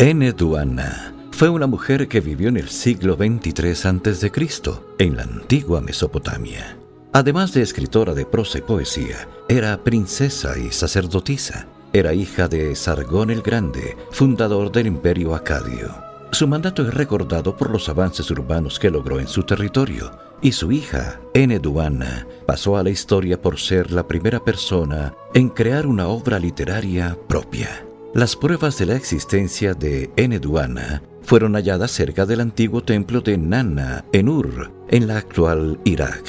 Eneduana fue una mujer que vivió en el siglo XXIII a.C., en la antigua Mesopotamia. Además de escritora de prosa y poesía, era princesa y sacerdotisa. Era hija de Sargón el Grande, fundador del imperio acadio. Su mandato es recordado por los avances urbanos que logró en su territorio, y su hija, Eneduana, pasó a la historia por ser la primera persona en crear una obra literaria propia. Las pruebas de la existencia de Eneduana fueron halladas cerca del antiguo templo de Nana, en Ur, en la actual Irak.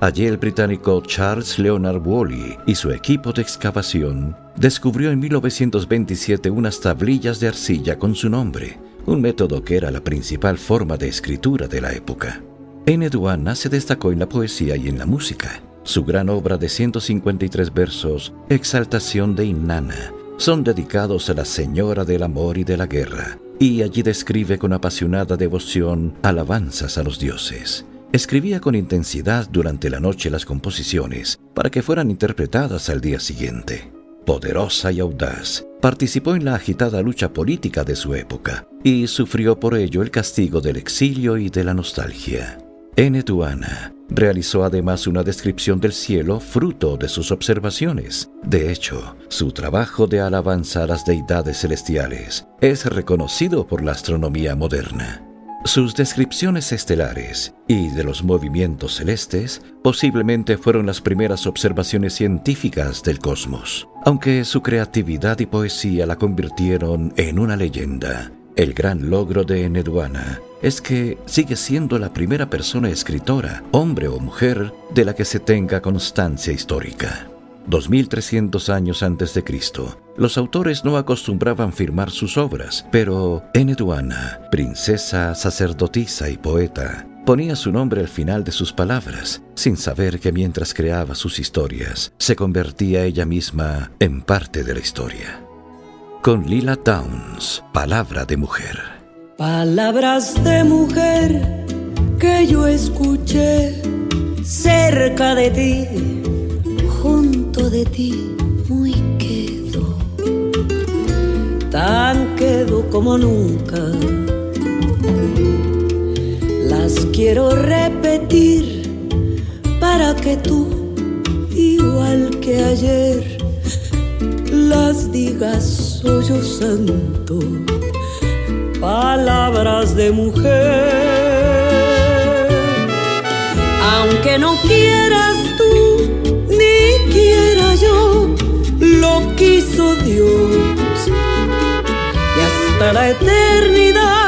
Allí el británico Charles Leonard Woolley y su equipo de excavación descubrió en 1927 unas tablillas de arcilla con su nombre, un método que era la principal forma de escritura de la época. Eneduana se destacó en la poesía y en la música. Su gran obra de 153 versos, Exaltación de Inanna, son dedicados a la Señora del Amor y de la Guerra, y allí describe con apasionada devoción alabanzas a los dioses. Escribía con intensidad durante la noche las composiciones para que fueran interpretadas al día siguiente. Poderosa y audaz, participó en la agitada lucha política de su época y sufrió por ello el castigo del exilio y de la nostalgia. Enetuana realizó además una descripción del cielo fruto de sus observaciones. De hecho, su trabajo de alabanza a las deidades celestiales es reconocido por la astronomía moderna. Sus descripciones estelares y de los movimientos celestes posiblemente fueron las primeras observaciones científicas del cosmos, aunque su creatividad y poesía la convirtieron en una leyenda. El gran logro de Eneduana es que sigue siendo la primera persona escritora, hombre o mujer, de la que se tenga constancia histórica. 2300 años antes de Cristo, los autores no acostumbraban firmar sus obras, pero Eneduana, princesa, sacerdotisa y poeta, ponía su nombre al final de sus palabras, sin saber que mientras creaba sus historias, se convertía ella misma en parte de la historia. Con Lila Downs, Palabra de Mujer. Palabras de mujer que yo escuché cerca de ti, junto de ti, muy quedo, tan quedo como nunca. Las quiero repetir para que tú, igual que ayer, las digas soy yo santo palabras de mujer. Aunque no quieras tú, ni quiera yo, lo quiso Dios. Y hasta la eternidad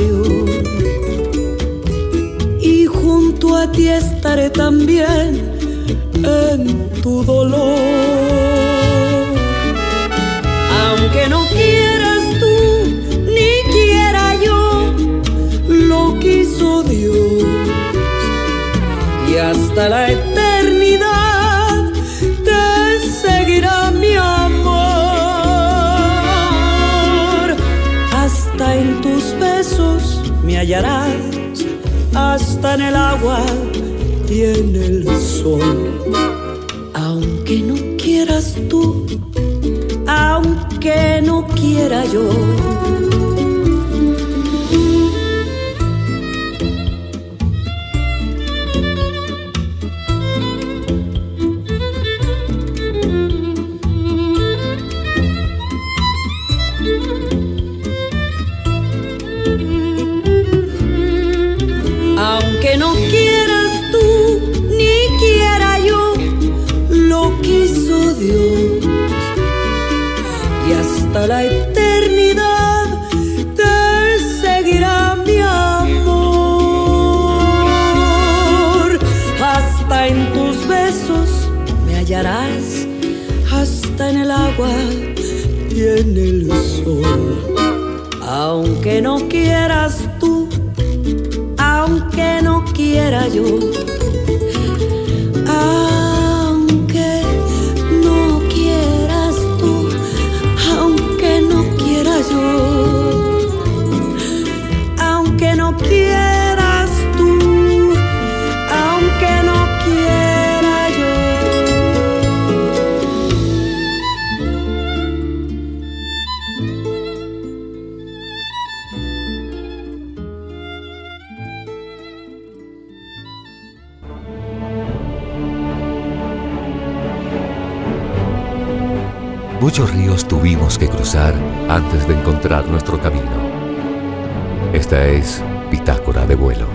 inspiración a ti estaré también en tu dolor. Aunque no quieras tú, ni quiera yo, lo quiso Dios. Y hasta la eternidad hasta en el agua y en el sol. Aunque no quieras tú, aunque no quiera yo Y hasta la eternidad te seguirá mi amor. Hasta en tus besos me hallarás, hasta en el agua y en el sol. Aunque no quieras tú, aunque no quiera yo Muchos ríos tuvimos que cruzar antes de encontrar nuestro camino. Esta es Bitácora de vuelo.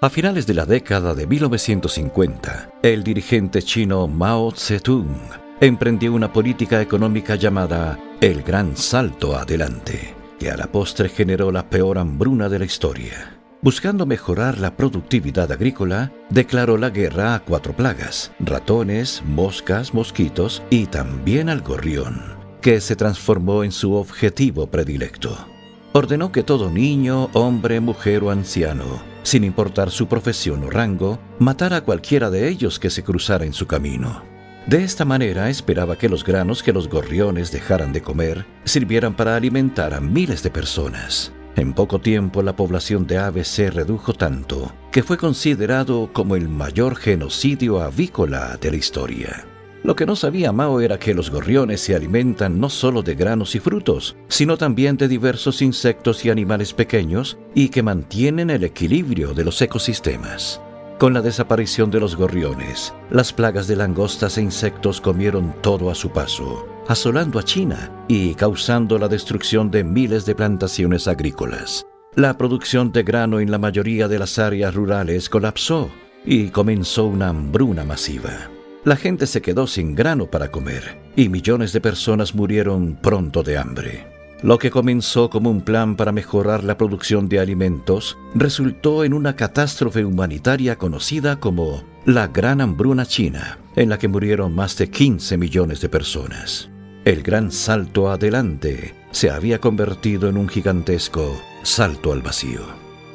A finales de la década de 1950, el dirigente chino Mao Zedong emprendió una política económica llamada el Gran Salto Adelante, que a la postre generó la peor hambruna de la historia. Buscando mejorar la productividad agrícola, declaró la guerra a cuatro plagas, ratones, moscas, mosquitos y también al gorrión, que se transformó en su objetivo predilecto. Ordenó que todo niño, hombre, mujer o anciano, sin importar su profesión o rango, matara a cualquiera de ellos que se cruzara en su camino. De esta manera esperaba que los granos que los gorriones dejaran de comer sirvieran para alimentar a miles de personas. En poco tiempo la población de aves se redujo tanto que fue considerado como el mayor genocidio avícola de la historia. Lo que no sabía Mao era que los gorriones se alimentan no solo de granos y frutos, sino también de diversos insectos y animales pequeños y que mantienen el equilibrio de los ecosistemas. Con la desaparición de los gorriones, las plagas de langostas e insectos comieron todo a su paso, asolando a China y causando la destrucción de miles de plantaciones agrícolas. La producción de grano en la mayoría de las áreas rurales colapsó y comenzó una hambruna masiva. La gente se quedó sin grano para comer y millones de personas murieron pronto de hambre. Lo que comenzó como un plan para mejorar la producción de alimentos resultó en una catástrofe humanitaria conocida como la Gran Hambruna China, en la que murieron más de 15 millones de personas. El gran salto adelante se había convertido en un gigantesco salto al vacío.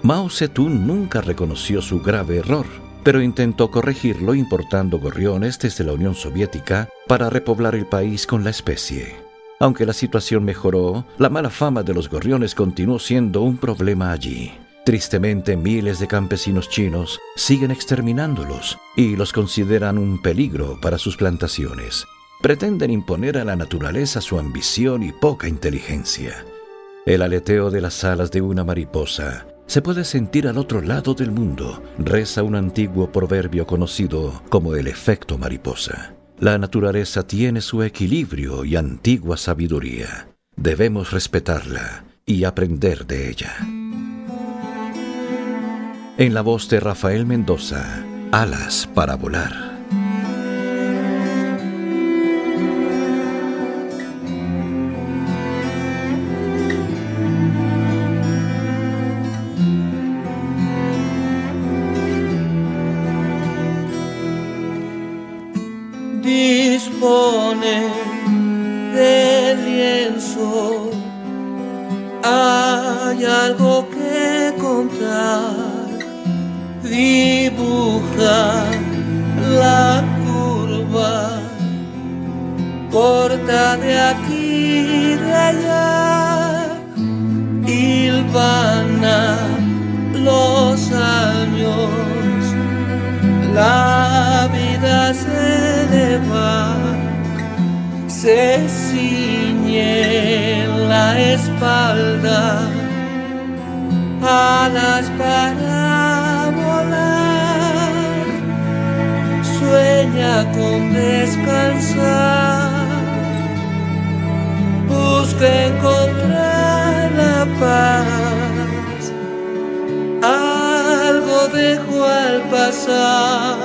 Mao Zedong nunca reconoció su grave error, pero intentó corregirlo importando gorriones desde la Unión Soviética para repoblar el país con la especie. Aunque la situación mejoró, la mala fama de los gorriones continuó siendo un problema allí. Tristemente, miles de campesinos chinos siguen exterminándolos y los consideran un peligro para sus plantaciones pretenden imponer a la naturaleza su ambición y poca inteligencia. El aleteo de las alas de una mariposa se puede sentir al otro lado del mundo, reza un antiguo proverbio conocido como el efecto mariposa. La naturaleza tiene su equilibrio y antigua sabiduría. Debemos respetarla y aprender de ella. En la voz de Rafael Mendoza, Alas para volar. De aquí de allá. Ilvana los años. La vida se se ciñe la espalda, alas para volar, sueña con descansar, cuesta encontrar la paz. Algo dejo al pasar,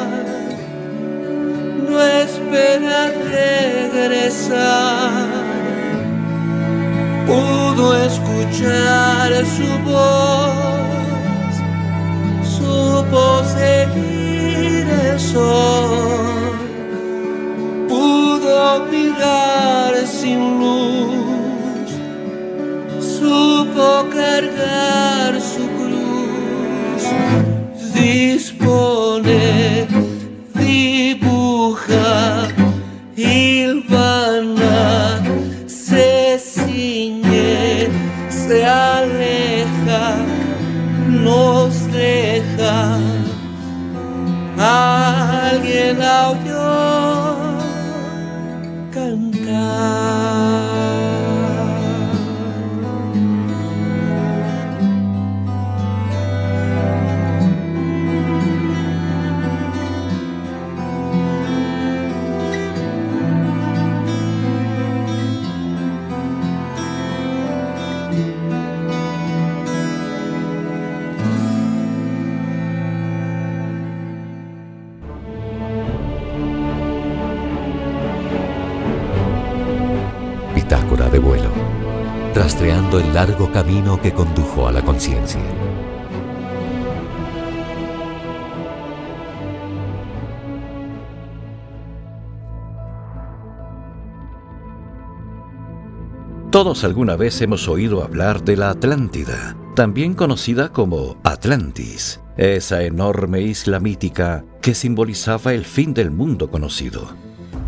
no espera regresar. Pudo escuchar su voz, supo seguir. Supo Largo camino que condujo a la conciencia. Todos alguna vez hemos oído hablar de la Atlántida, también conocida como Atlantis, esa enorme isla mítica que simbolizaba el fin del mundo conocido.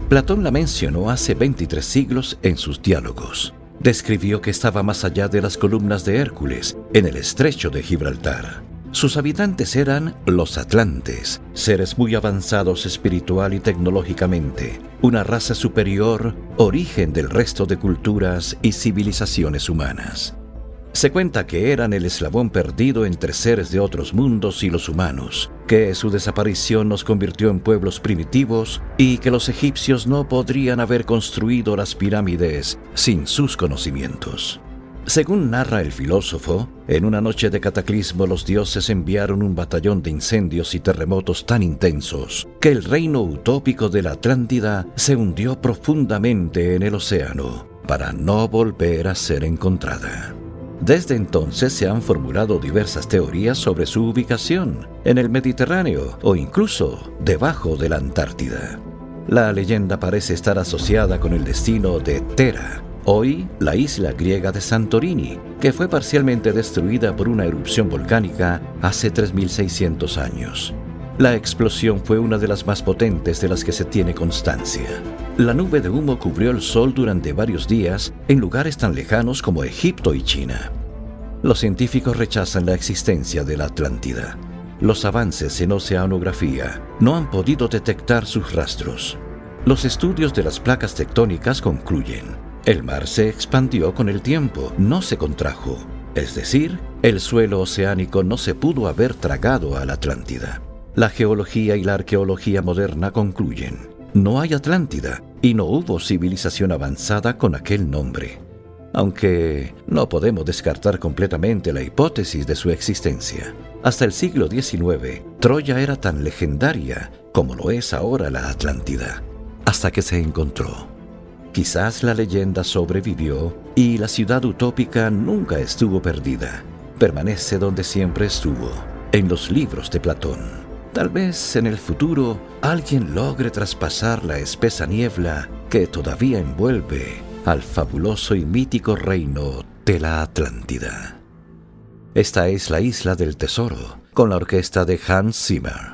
Platón la mencionó hace 23 siglos en sus diálogos. Describió que estaba más allá de las columnas de Hércules, en el estrecho de Gibraltar. Sus habitantes eran los atlantes, seres muy avanzados espiritual y tecnológicamente, una raza superior, origen del resto de culturas y civilizaciones humanas. Se cuenta que eran el eslabón perdido entre seres de otros mundos y los humanos, que su desaparición nos convirtió en pueblos primitivos y que los egipcios no podrían haber construido las pirámides sin sus conocimientos. Según narra el filósofo, en una noche de cataclismo los dioses enviaron un batallón de incendios y terremotos tan intensos que el reino utópico de la Atlántida se hundió profundamente en el océano para no volver a ser encontrada. Desde entonces se han formulado diversas teorías sobre su ubicación, en el Mediterráneo o incluso debajo de la Antártida. La leyenda parece estar asociada con el destino de Tera, hoy la isla griega de Santorini, que fue parcialmente destruida por una erupción volcánica hace 3600 años. La explosión fue una de las más potentes de las que se tiene constancia. La nube de humo cubrió el sol durante varios días en lugares tan lejanos como Egipto y China. Los científicos rechazan la existencia de la Atlántida. Los avances en oceanografía no han podido detectar sus rastros. Los estudios de las placas tectónicas concluyen. El mar se expandió con el tiempo, no se contrajo. Es decir, el suelo oceánico no se pudo haber tragado a la Atlántida. La geología y la arqueología moderna concluyen. No hay Atlántida y no hubo civilización avanzada con aquel nombre. Aunque no podemos descartar completamente la hipótesis de su existencia. Hasta el siglo XIX, Troya era tan legendaria como lo es ahora la Atlántida, hasta que se encontró. Quizás la leyenda sobrevivió y la ciudad utópica nunca estuvo perdida. Permanece donde siempre estuvo, en los libros de Platón. Tal vez en el futuro alguien logre traspasar la espesa niebla que todavía envuelve al fabuloso y mítico reino de la Atlántida. Esta es la isla del tesoro, con la orquesta de Hans Zimmer.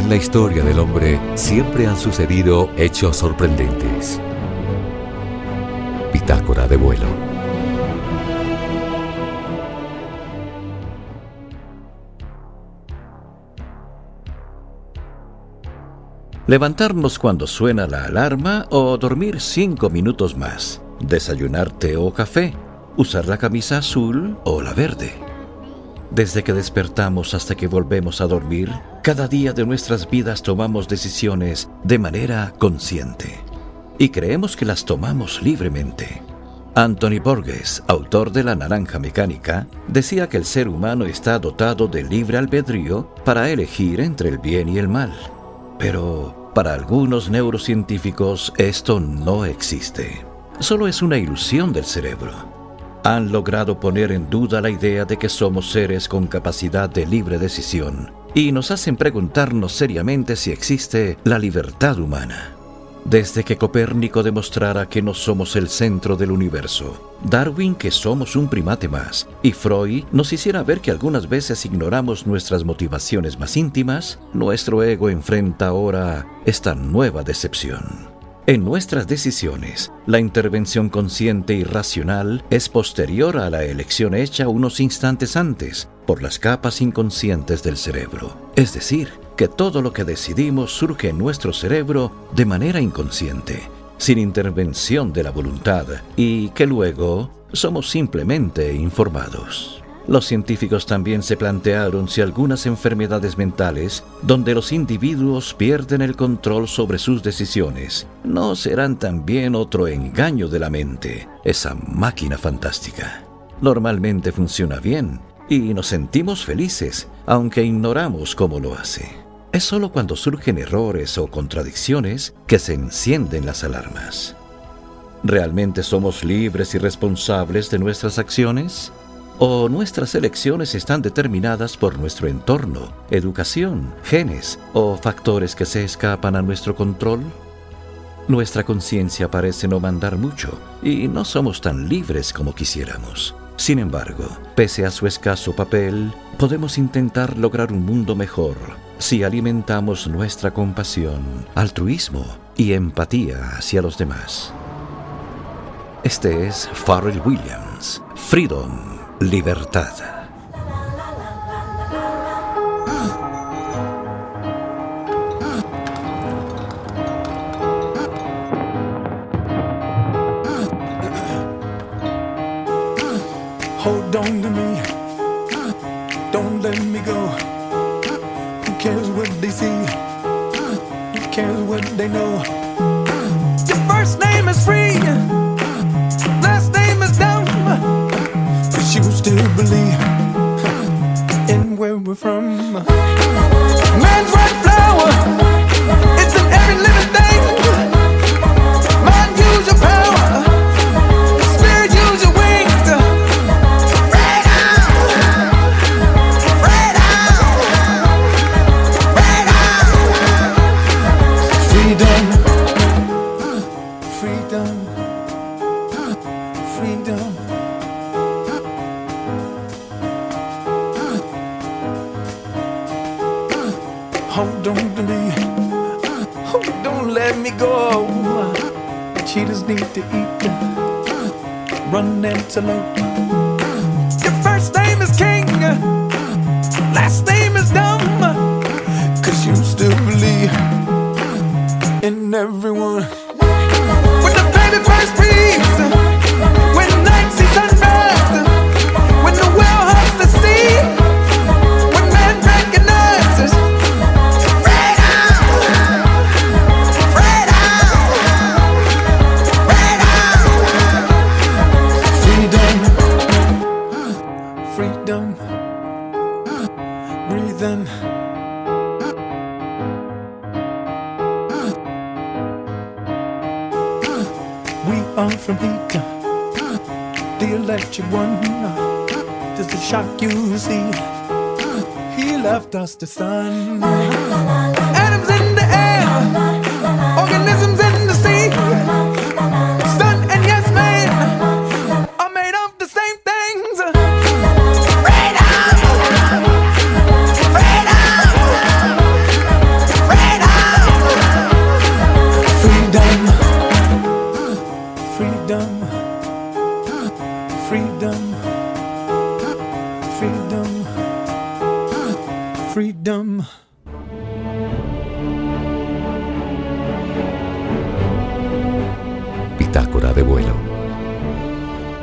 En la historia del hombre siempre han sucedido hechos sorprendentes. Bitácora de vuelo. Levantarnos cuando suena la alarma o dormir cinco minutos más. Desayunar té o café. Usar la camisa azul o la verde. Desde que despertamos hasta que volvemos a dormir, cada día de nuestras vidas tomamos decisiones de manera consciente y creemos que las tomamos libremente. Anthony Borges, autor de La Naranja Mecánica, decía que el ser humano está dotado de libre albedrío para elegir entre el bien y el mal. Pero para algunos neurocientíficos esto no existe. Solo es una ilusión del cerebro han logrado poner en duda la idea de que somos seres con capacidad de libre decisión y nos hacen preguntarnos seriamente si existe la libertad humana. Desde que Copérnico demostrara que no somos el centro del universo, Darwin que somos un primate más, y Freud nos hiciera ver que algunas veces ignoramos nuestras motivaciones más íntimas, nuestro ego enfrenta ahora esta nueva decepción. En nuestras decisiones, la intervención consciente y racional es posterior a la elección hecha unos instantes antes por las capas inconscientes del cerebro. Es decir, que todo lo que decidimos surge en nuestro cerebro de manera inconsciente, sin intervención de la voluntad, y que luego somos simplemente informados. Los científicos también se plantearon si algunas enfermedades mentales, donde los individuos pierden el control sobre sus decisiones, no serán también otro engaño de la mente, esa máquina fantástica. Normalmente funciona bien y nos sentimos felices, aunque ignoramos cómo lo hace. Es solo cuando surgen errores o contradicciones que se encienden las alarmas. ¿Realmente somos libres y responsables de nuestras acciones? O nuestras elecciones están determinadas por nuestro entorno, educación, genes o factores que se escapan a nuestro control? Nuestra conciencia parece no mandar mucho y no somos tan libres como quisiéramos. Sin embargo, pese a su escaso papel, podemos intentar lograr un mundo mejor si alimentamos nuestra compasión, altruismo y empatía hacia los demás. Este es Pharrell Williams, Freedom libertad. The electric one, just a shock you see. He left us the sun. Atoms in the air, organisms freedom, de vuelo.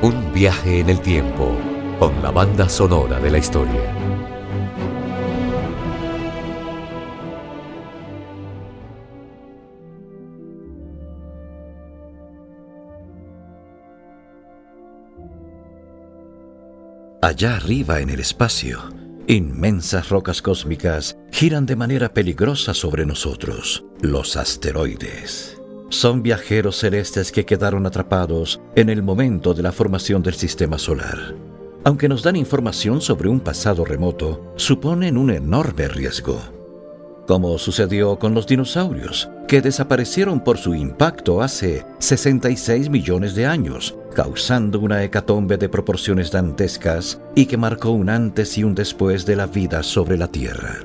Un viaje en el tiempo con la banda sonora de la historia. Allá arriba en el espacio, inmensas rocas cósmicas giran de manera peligrosa sobre nosotros, los asteroides. Son viajeros celestes que quedaron atrapados en el momento de la formación del sistema solar. Aunque nos dan información sobre un pasado remoto, suponen un enorme riesgo como sucedió con los dinosaurios, que desaparecieron por su impacto hace 66 millones de años, causando una hecatombe de proporciones dantescas y que marcó un antes y un después de la vida sobre la Tierra.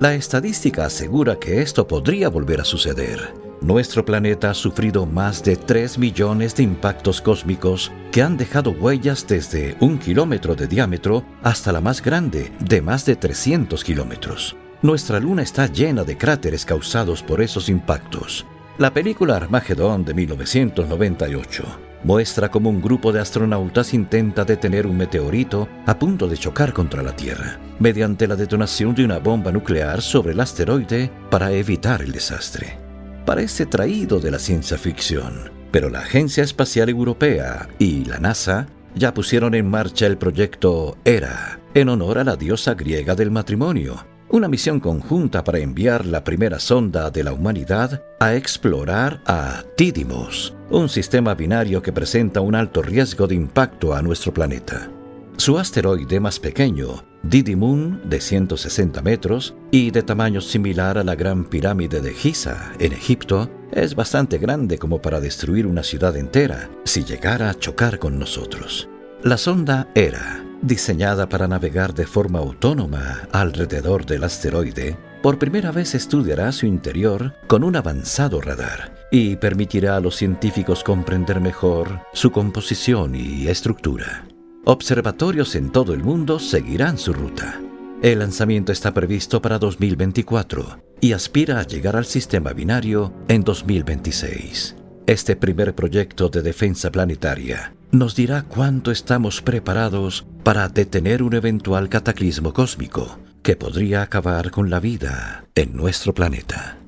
La estadística asegura que esto podría volver a suceder. Nuestro planeta ha sufrido más de 3 millones de impactos cósmicos que han dejado huellas desde un kilómetro de diámetro hasta la más grande, de más de 300 kilómetros. Nuestra luna está llena de cráteres causados por esos impactos. La película Armagedón de 1998 muestra cómo un grupo de astronautas intenta detener un meteorito a punto de chocar contra la Tierra, mediante la detonación de una bomba nuclear sobre el asteroide para evitar el desastre. Parece traído de la ciencia ficción, pero la Agencia Espacial Europea y la NASA ya pusieron en marcha el proyecto ERA, en honor a la diosa griega del matrimonio, una misión conjunta para enviar la primera sonda de la humanidad a explorar a Didymos, un sistema binario que presenta un alto riesgo de impacto a nuestro planeta. Su asteroide más pequeño, Didymoon, de 160 metros y de tamaño similar a la Gran Pirámide de Giza, en Egipto, es bastante grande como para destruir una ciudad entera si llegara a chocar con nosotros. La sonda era diseñada para navegar de forma autónoma alrededor del asteroide, por primera vez estudiará su interior con un avanzado radar y permitirá a los científicos comprender mejor su composición y estructura. Observatorios en todo el mundo seguirán su ruta. El lanzamiento está previsto para 2024 y aspira a llegar al sistema binario en 2026. Este primer proyecto de defensa planetaria nos dirá cuánto estamos preparados para detener un eventual cataclismo cósmico que podría acabar con la vida en nuestro planeta.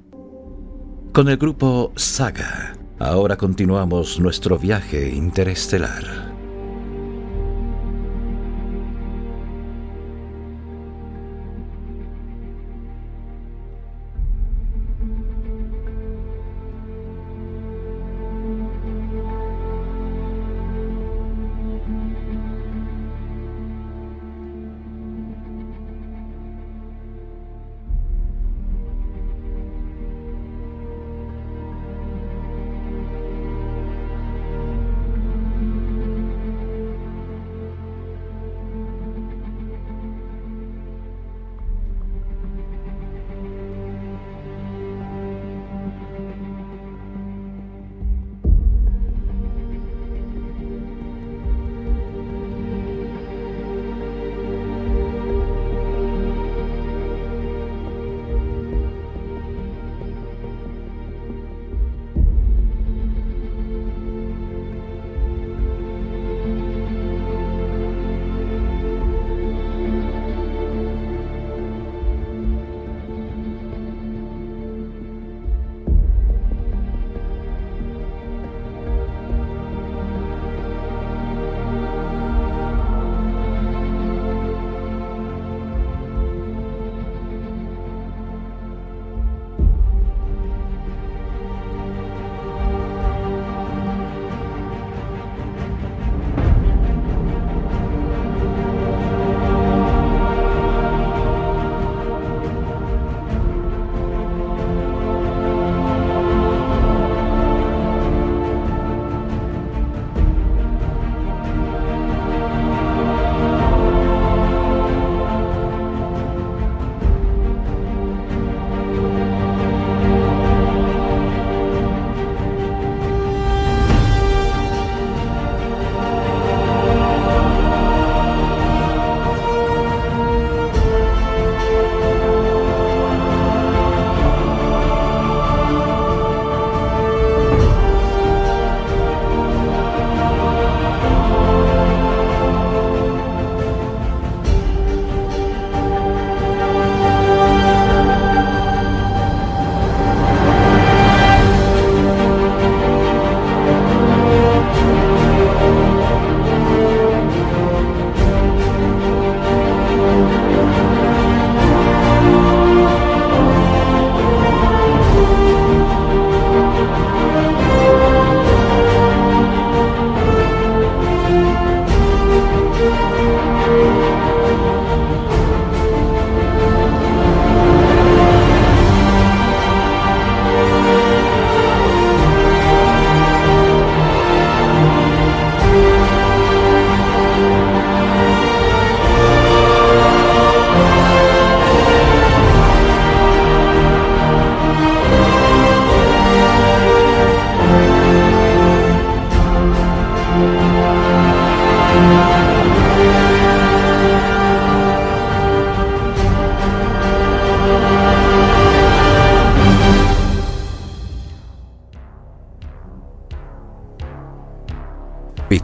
Con el grupo Saga, ahora continuamos nuestro viaje interestelar.